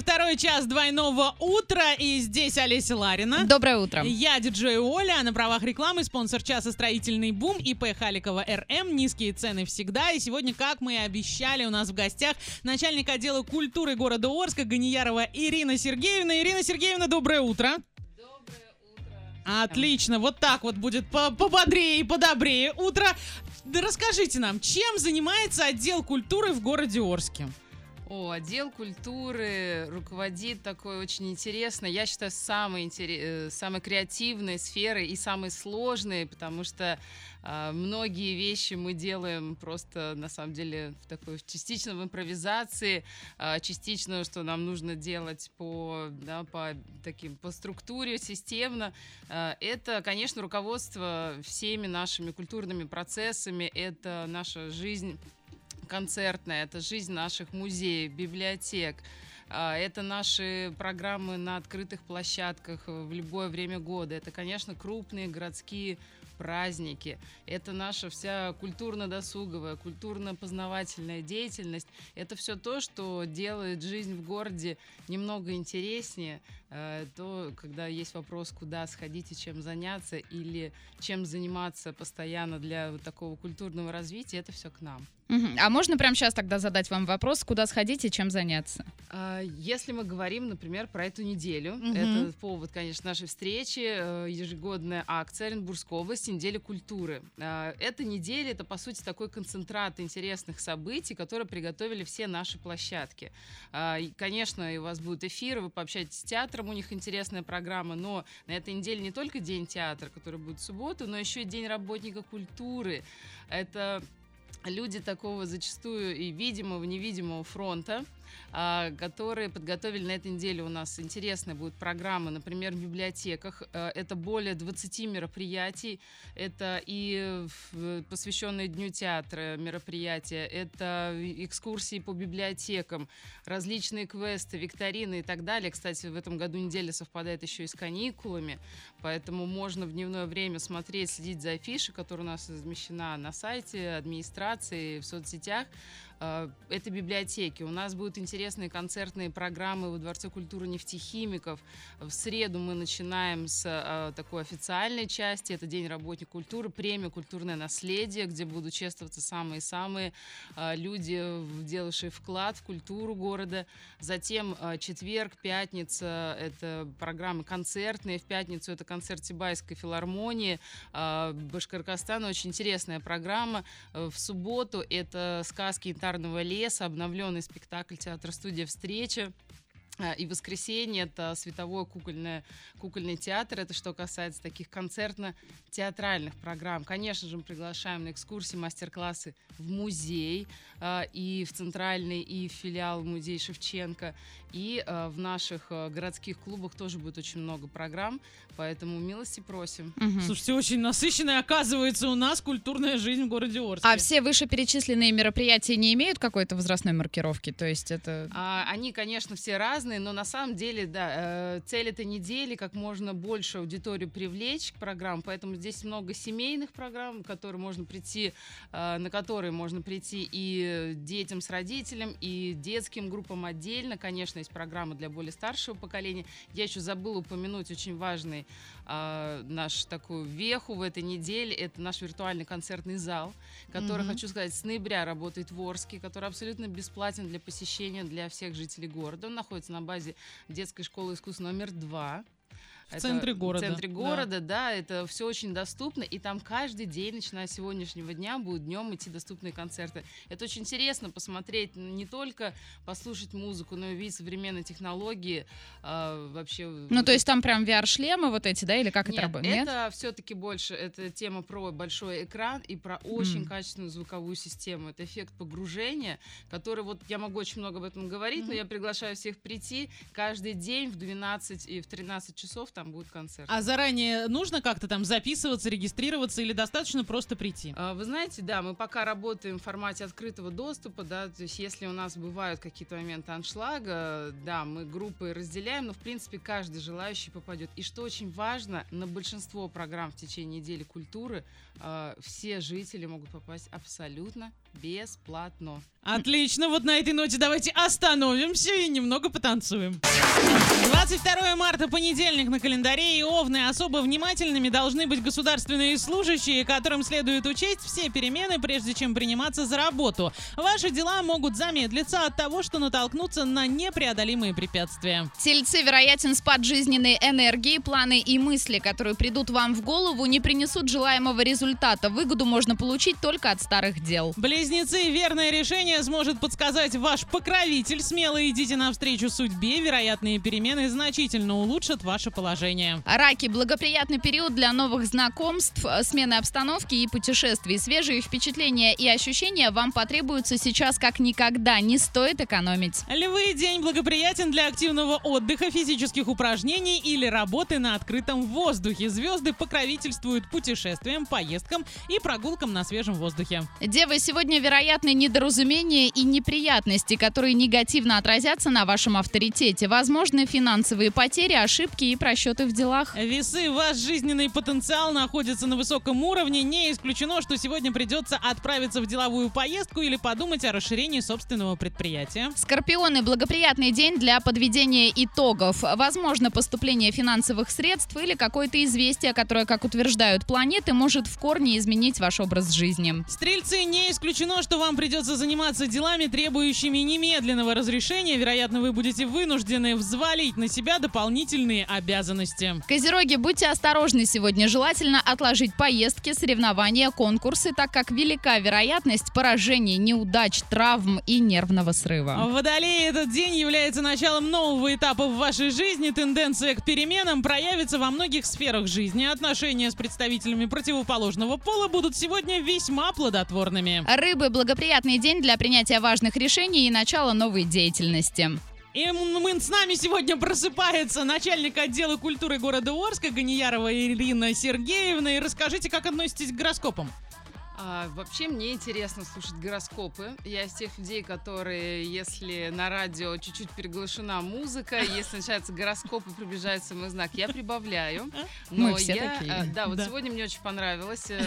второй час двойного утра, и здесь Олеся Ларина. Доброе утро. Я диджей Оля, а на правах рекламы спонсор часа «Строительный бум» ИП Халикова РМ. Низкие цены всегда. И сегодня, как мы и обещали, у нас в гостях начальник отдела культуры города Орска Ганиярова Ирина Сергеевна. Ирина Сергеевна, доброе утро. Отлично, вот так вот будет по- пободрее и подобрее утро. Да расскажите нам, чем занимается отдел культуры в городе Орске? О, отдел культуры руководит такой очень интересной, я считаю, самой, интере- э, самой креативной сферой и самой сложной, потому что а, многие вещи мы делаем просто, на самом деле, в такой частично в импровизации, а, частично, что нам нужно делать по, да, по таким, по структуре системно. А, Это, конечно, руководство всеми нашими культурными процессами, это наша жизнь концертная, это жизнь наших музеев, библиотек, а, это наши программы на открытых площадках в любое время года, это, конечно, крупные городские праздники, это наша вся культурно-досуговая, культурно-познавательная деятельность, это все то, что делает жизнь в городе немного интереснее, э, то, когда есть вопрос, куда сходить и чем заняться, или чем заниматься постоянно для вот такого культурного развития, это все к нам. Мгм. А можно прямо сейчас тогда задать вам вопрос, куда сходить и чем заняться? А, Если мы говорим, например, про эту неделю, Мгм. это повод, конечно, нашей встречи, э, ежегодная акция Оренбургской области «Неделя культуры». А, Эта неделя — это, по сути, такой концентрат интересных событий, которые приготовили все наши площадки. А, и, Конечно, у вас будут эфиры, вы пообщаетесь с театром, у них интересная программа, но на этой неделе не только День театра, который будет в субботу, но еще и День работника культуры. Это люди такого зачастую и видимого, невидимого фронта, которые подготовили на этой неделе у нас интересные будут программы, например, в библиотеках. Э, Это более 20 мероприятий. Это и посвященные Дню театра мероприятия, это экскурсии по библиотекам, различные квесты, викторины и так далее. Кстати, в этом году неделя совпадает еще и с каникулами, поэтому можно в дневное время смотреть, следить за афишей, которая у нас размещена на сайте администрации, в соцсетях. Э, Это библиотеки. У нас будут интересные концертные программы во Дворце культуры нефтехимиков. В среду мы начинаем с э, такой официальной части. Это День работника культуры, премия «Культурное наследие», где будут чествоваться самые-самые э, люди, делавшие вклад в культуру города. Затем четверг, пятница — это программы концертные. В пятницу это концерт Сибайской филармонии. Башкоркостана. Очень интересная программа. В субботу это сказки янтарного леса, обновленный спектакль театра-студия «Встреча». А, И воскресенье это световой кукольный, кукольный театр. Это что касается таких концертно-театральных программ. Конечно же, мы приглашаем на экскурсии, мастер-классы в музей а, и в центральный, и в филиал музей Шевченко. И а, в наших городских клубах тоже будет очень много программ. Поэтому милости просим. Мгм. Слушайте, очень насыщенная оказывается у нас культурная жизнь в городе Орске. А все вышеперечисленные мероприятия не имеют какой-то возрастной маркировки? То есть это... А, они, конечно, все разные, но на самом деле, да, э, цель этой недели как можно больше аудиторию привлечь к программам, поэтому здесь много семейных программ, которые можно прийти, э, на которые можно прийти и детям с родителем, и детским группам отдельно. Конечно, есть программы для более старшего поколения. Я еще забыла упомянуть очень важный а, наш такую веху в этой неделе. Это наш виртуальный концертный зал, который, Мгм. хочу сказать, с ноября работает в Орске, который абсолютно бесплатен для посещения для всех жителей города. Он находится на базе детской школы искусств номер 2. В центре города, В центре да. города, да. это все очень доступно. И там каждый день, начиная с сегодняшнего дня, будут днем идти доступные концерты. Это очень интересно посмотреть, не только послушать музыку, но и увидеть современные технологии. а, вообще. Ну, то есть там прям VR-шлемы вот эти, да, или как это Нет, работает? Нет? это все-таки больше это тема про большой экран и про очень М. качественную звуковую систему. Это эффект погружения, который вот я могу очень много об этом говорить, но Мгм. я приглашаю всех прийти каждый день в 12 и в 13 часов там будет концерт. А заранее нужно как-то там записываться, регистрироваться или достаточно просто прийти? А, Вы знаете, да, мы пока работаем в формате открытого доступа, да, то есть если у нас бывают какие-то моменты аншлага, да, мы группы разделяем, но в принципе каждый желающий попадет. И что очень важно, на большинство программ в течение недели культуры а, все жители могут попасть абсолютно бесплатно. Отлично, вот на этой ноте давайте остановимся и немного потанцуем. 22 марта, понедельник на календаре, и овны особо внимательными должны быть государственные служащие, которым следует учесть все перемены, прежде чем приниматься за работу. Ваши дела могут замедлиться от того, что натолкнутся на непреодолимые препятствия. Тельцы, вероятен спад жизненной энергии, планы и мысли, которые придут вам в голову, не принесут желаемого результата. Выгоду можно получить только от старых дел. Близнецы, верное решение сможет подсказать ваш покровитель. Смело идите навстречу судьбе. Вероятные перемены значительно улучшат ваше положение. Раки – благоприятный период для новых знакомств, смены обстановки и путешествий. Свежие впечатления и ощущения вам потребуются сейчас как никогда. Не стоит экономить. Львы – день благоприятен для активного отдыха, физических упражнений или работы на открытом воздухе. Звезды покровительствуют путешествиям, поездкам и прогулкам на свежем воздухе. Девы, сегодня вероятны недоразумения и неприятности, которые негативно отразятся на вашем авторитете. Возможны финансовые потери, ошибки и просчеты в делах. Весы, ваш жизненный потенциал находится на высоком уровне. Не исключено, что сегодня придется отправиться в деловую поездку или подумать о расширении собственного предприятия. Скорпионы, благоприятный день для подведения итогов. Возможно поступление финансовых средств или какое-то известие, которое, как утверждают планеты, может в корне изменить ваш образ жизни. Стрельцы, не исключено, что вам придется заниматься делами, требующими немедленного разрешения, вероятно, вы будете вынуждены взвалить на себя дополнительные обязанности. Козероги, будьте осторожны сегодня. Желательно отложить поездки, соревнования, конкурсы, так как велика вероятность поражений, неудач, травм и нервного срыва. Водолей, этот день является началом нового этапа в вашей жизни. Тенденция к переменам проявится во многих сферах жизни. Отношения с представителями противоположного пола будут сегодня весьма плодотворными. Рыбы, благоприятный день для принятия важных решений и начала новой деятельности. И мы, с нами сегодня просыпается начальник отдела культуры города Орска Ганиярова Ирина Сергеевна. И расскажите, как относитесь к гороскопам? А, вообще мне интересно слушать гороскопы. Я из тех людей, которые, если на радио чуть-чуть приглашена музыка, если начинается гороскоп и приближается мой знак, я прибавляю. Но Мы все я, такие. Да, вот да. сегодня мне очень понравилось э,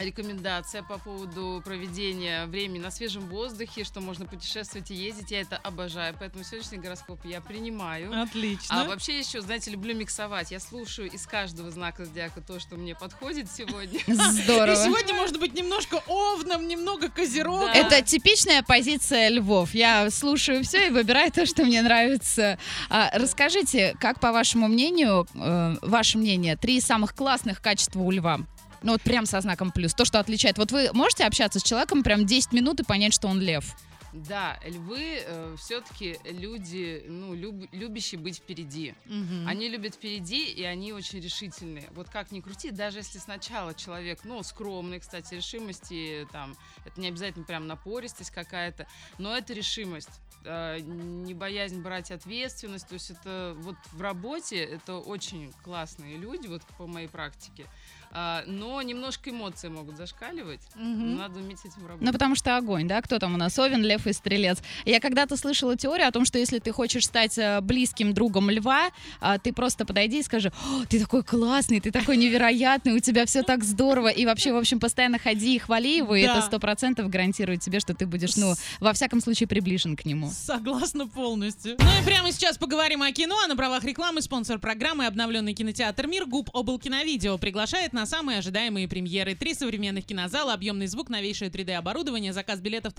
рекомендация по поводу проведения времени на свежем воздухе, что можно путешествовать и ездить. Я это обожаю, поэтому сегодняшний гороскоп я принимаю. Отлично. А вообще еще, знаете, люблю миксовать. Я слушаю из каждого знака зодиака то, что мне подходит сегодня. Здорово. И сегодня может быть немножко овном, немного козерогом. Да. Это типичная позиция львов. Я слушаю все и выбираю то, что мне нравится. А, расскажите, как по вашему мнению, э, ваше мнение, три самых классных качества у льва? Ну вот прям со знаком плюс. То, что отличает. Вот вы можете общаться с человеком прям 10 минут и понять, что он лев? Да, львы э, все-таки люди, ну, люб, любящие быть впереди. Угу. Они любят впереди, и они очень решительные. Вот как ни крути, даже если сначала человек, ну, скромный, кстати, решимости, там, это не обязательно прям напористость какая-то, но это решимость э, не боязнь брать ответственность. То есть это вот в работе это очень классные люди, вот по моей практике. А, но немножко эмоции могут зашкаливать. Угу. Надо уметь этим работать. Ну, потому что огонь, да? Кто там у нас? Овен, Лев и Стрелец. Я когда-то слышала теорию о том, что если ты хочешь стать э, близким другом Льва, а, ты просто подойди и скажи, ты такой классный, ты такой невероятный, у тебя все так здорово. И вообще, в общем, постоянно ходи и хвали его, и это сто процентов гарантирует тебе, что ты будешь, ну, во всяком случае, приближен к нему. Согласна полностью. Ну и прямо сейчас поговорим о кино. А на правах рекламы спонсор программы обновленный кинотеатр «Мир» ГУП «Облкиновидео» приглашает на самые ожидаемые премьеры. Три современных кинозала, объемный звук, новейшее 3D-оборудование, заказ билетов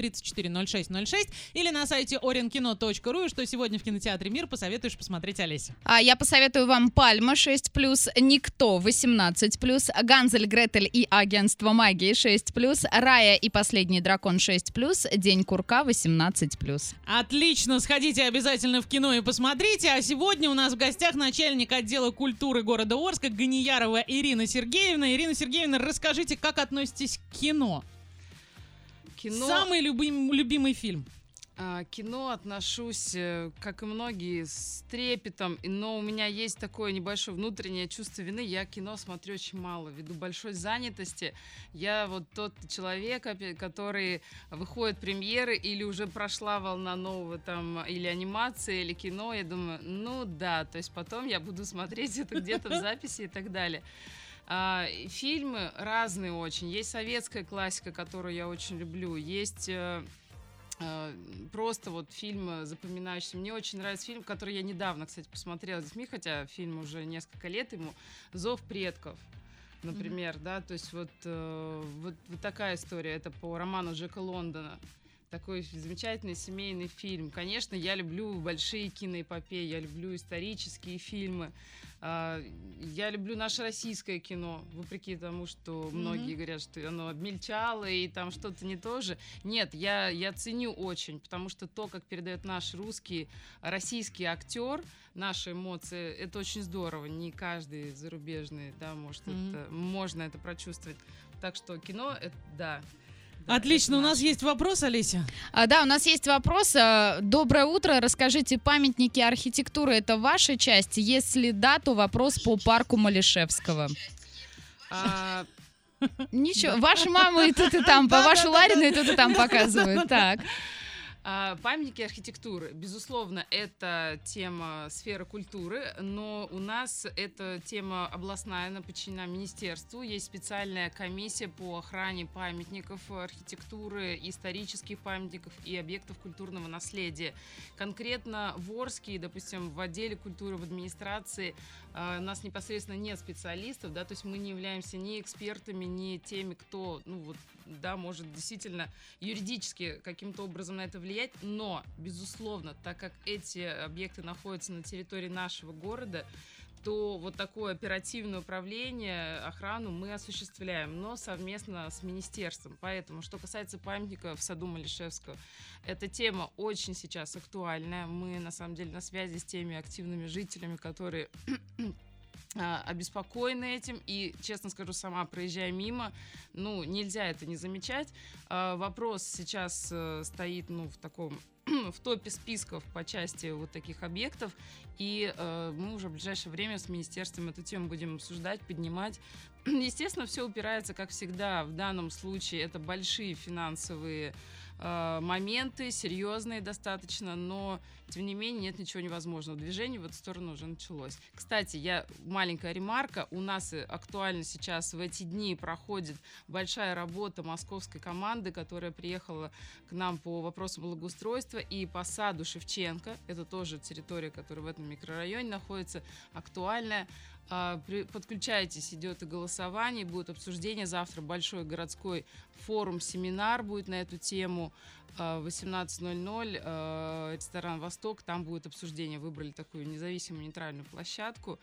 340606 или на сайте orinkino.ru. И что сегодня в кинотеатре «Мир» посоветуешь посмотреть, Олеся? А я посоветую вам «Пальма» 6+, «Никто» 18+, «Ганзель, Гретель и агентство магии» 6+, «Рая и последний дракон» 6+, «День курка» 18+. Отлично, сходите обязательно в кино и посмотрите. А сегодня у нас в гостях начальник отдела культуры города Орска Ганиярова Ирина Сергеевна. Ирина Сергеевна, расскажите, как относитесь к кино? Кино... Самый любим, любимый фильм? А, кино отношусь, э, как и многие, с трепетом, но у меня есть такое небольшое внутреннее чувство вины. Я кино смотрю очень мало, ввиду большой занятости. Я вот тот человек, который выходит премьеры или уже прошла волна нового там или анимации, или кино. Я думаю, ну да, то есть потом я буду смотреть это где-то в записи и так далее. А, фильмы разные очень. Есть советская классика, которую я очень люблю. Есть э, э, просто вот фильм запоминающийся. Мне очень нравится фильм, который я недавно, кстати, посмотрела с детьми, хотя фильм уже несколько лет ему. «Зов предков» например, mm-hmm. да, то есть вот, э, вот, вот такая история, это по роману Джека Лондона такой замечательный семейный фильм. Конечно, я люблю большие киноэпопеи, я люблю исторические фильмы. А, я люблю наше российское кино, вопреки тому, что многие mm-hmm. говорят, что оно обмельчало и там что-то не то же. Нет, я, я ценю очень, потому что то, как передает наш русский, российский актер, наши эмоции, это очень здорово. Не каждый зарубежный, да, может, mm-hmm. это, можно это прочувствовать. Так что кино, это, да, Отлично, у нас есть вопрос, Олеся. А, да, у нас есть вопрос. А, доброе утро. Расскажите, памятники архитектуры это ваша часть? Если да, то вопрос по парку Малишевского. А... Ничего, ваши мамы и тут и там, по вашу Ларину и тут и там показывают. Так. А, памятники архитектуры, безусловно, это тема сферы культуры, но у нас эта тема областная, она подчинена министерству. Есть специальная комиссия по охране памятников архитектуры, исторических памятников и объектов культурного наследия. Конкретно в Орске, допустим, в отделе культуры в администрации а, у нас непосредственно нет специалистов, да, то есть мы не являемся ни экспертами, ни теми, кто, ну вот, да, может действительно юридически каким-то образом на это влиять, но, безусловно, так как эти объекты находятся на территории нашего города, то вот такое оперативное управление, охрану мы осуществляем, но совместно с министерством. Поэтому, что касается памятника в саду Малишевского, эта тема очень сейчас актуальная. Мы, на самом деле, на связи с теми активными жителями, которые а, обеспокоены этим и, честно скажу, сама проезжая мимо, ну, нельзя это не замечать. А, вопрос сейчас э, стоит, ну, в таком в топе списков по части вот таких объектов, и э, мы уже в ближайшее время с министерством эту тему будем обсуждать, поднимать. Естественно, все упирается, как всегда, в данном случае это большие финансовые Э, моменты, серьезные достаточно, но тем не менее нет ничего невозможного. Движение в эту сторону уже началось. Кстати, я маленькая ремарка. У нас актуально сейчас в эти дни проходит большая работа московской команды, которая приехала к нам по вопросу благоустройства и по саду Шевченко. Это тоже территория, которая в этом микрорайоне находится, актуальная. А, подключайтесь, идет и голосование, будет обсуждение. Завтра большой городской форум, семинар будет на эту тему. 18.00, а, а, ресторан «Восток», там будет обсуждение. Выбрали такую независимую нейтральную площадку,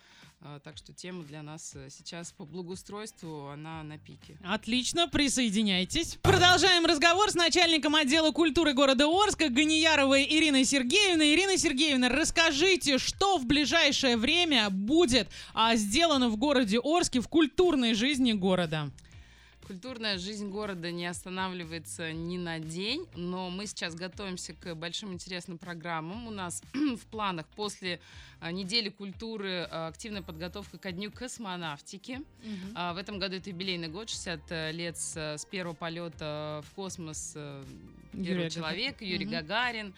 так что тема для нас э, сейчас по благоустройству, она на пике. Отлично, присоединяйтесь. Продолжаем разговор с начальником отдела культуры города Орска Ганияровой Ириной Сергеевной. Ирина Сергеевна, расскажите, что в ближайшее время будет сделано в городе Орске в культурной жизни города? Культурная жизнь города не останавливается ни на день, но мы сейчас готовимся к большим интересным программам. У нас в планах после а, недели культуры а, активная подготовка ко дню космонавтики. Угу. В этом году это юбилейный год, 60 э, лет с, первого полета в космос э, первого человека, Юрий угу. Гагарин.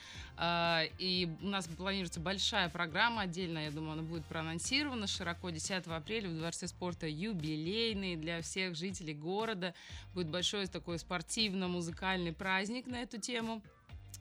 И у нас планируется большая программа отдельно, я думаю, она будет проанонсирована широко 10 апреля в Дворце спорта юбилейный для всех жителей города. Будет большой такой спортивно-музыкальный праздник на эту тему.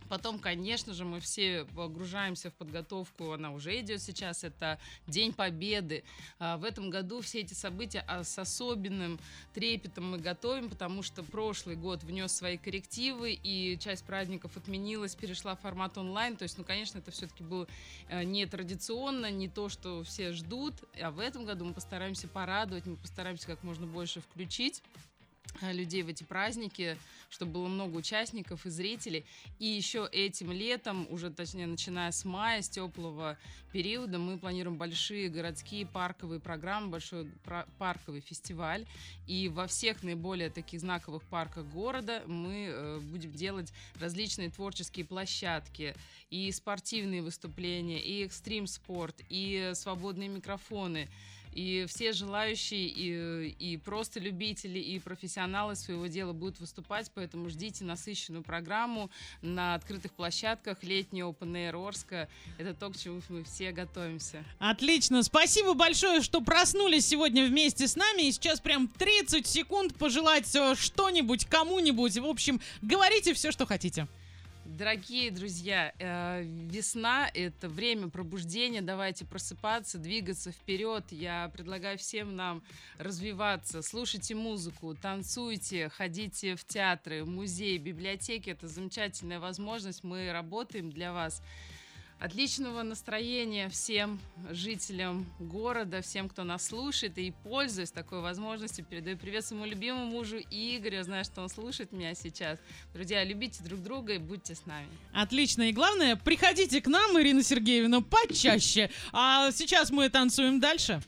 Потом, конечно же, мы все погружаемся в подготовку, она уже идет сейчас, это День Победы. А, в этом году все эти события а, с особенным трепетом мы готовим, потому что прошлый год внес свои коррективы, и часть праздников отменилась, перешла в формат онлайн. То есть, ну, конечно, это все-таки было э, не традиционно, не то, что все ждут. А в этом году мы постараемся порадовать, мы постараемся как можно больше включить людей в эти праздники, чтобы было много участников и зрителей. И еще этим летом, уже точнее начиная с мая, с теплого периода, мы планируем большие городские парковые программы, большой парковый фестиваль. И во всех наиболее таких знаковых парках города мы э, будем делать различные творческие площадки, и спортивные выступления, и экстрим-спорт, и свободные микрофоны И все желающие, и, и просто любители, и профессионалы своего дела будут выступать, поэтому ждите насыщенную программу на открытых площадках. Летний Open Air Орска. Это то, к чему мы все готовимся. Отлично. Спасибо большое, что проснулись сегодня вместе с нами. И сейчас прям 30 секунд пожелать э, что-нибудь кому-нибудь. В общем, говорите все, что хотите. Дорогие друзья, э, весна — это время пробуждения. Давайте просыпаться, двигаться вперед. Я предлагаю всем нам развиваться. Слушайте музыку, танцуйте, ходите в театры, музеи, библиотеки. Это замечательная возможность. Мы работаем для вас. Отличного настроения всем жителям города, всем, кто нас слушает. И пользуясь такой возможностью, передаю привет своему любимому мужу Игорю. Я знаю, что он слушает меня сейчас. Друзья, любите друг друга и будьте с нами. Отлично. И главное, приходите к нам, Ирина Сергеевна, почаще. А сейчас мы танцуем дальше.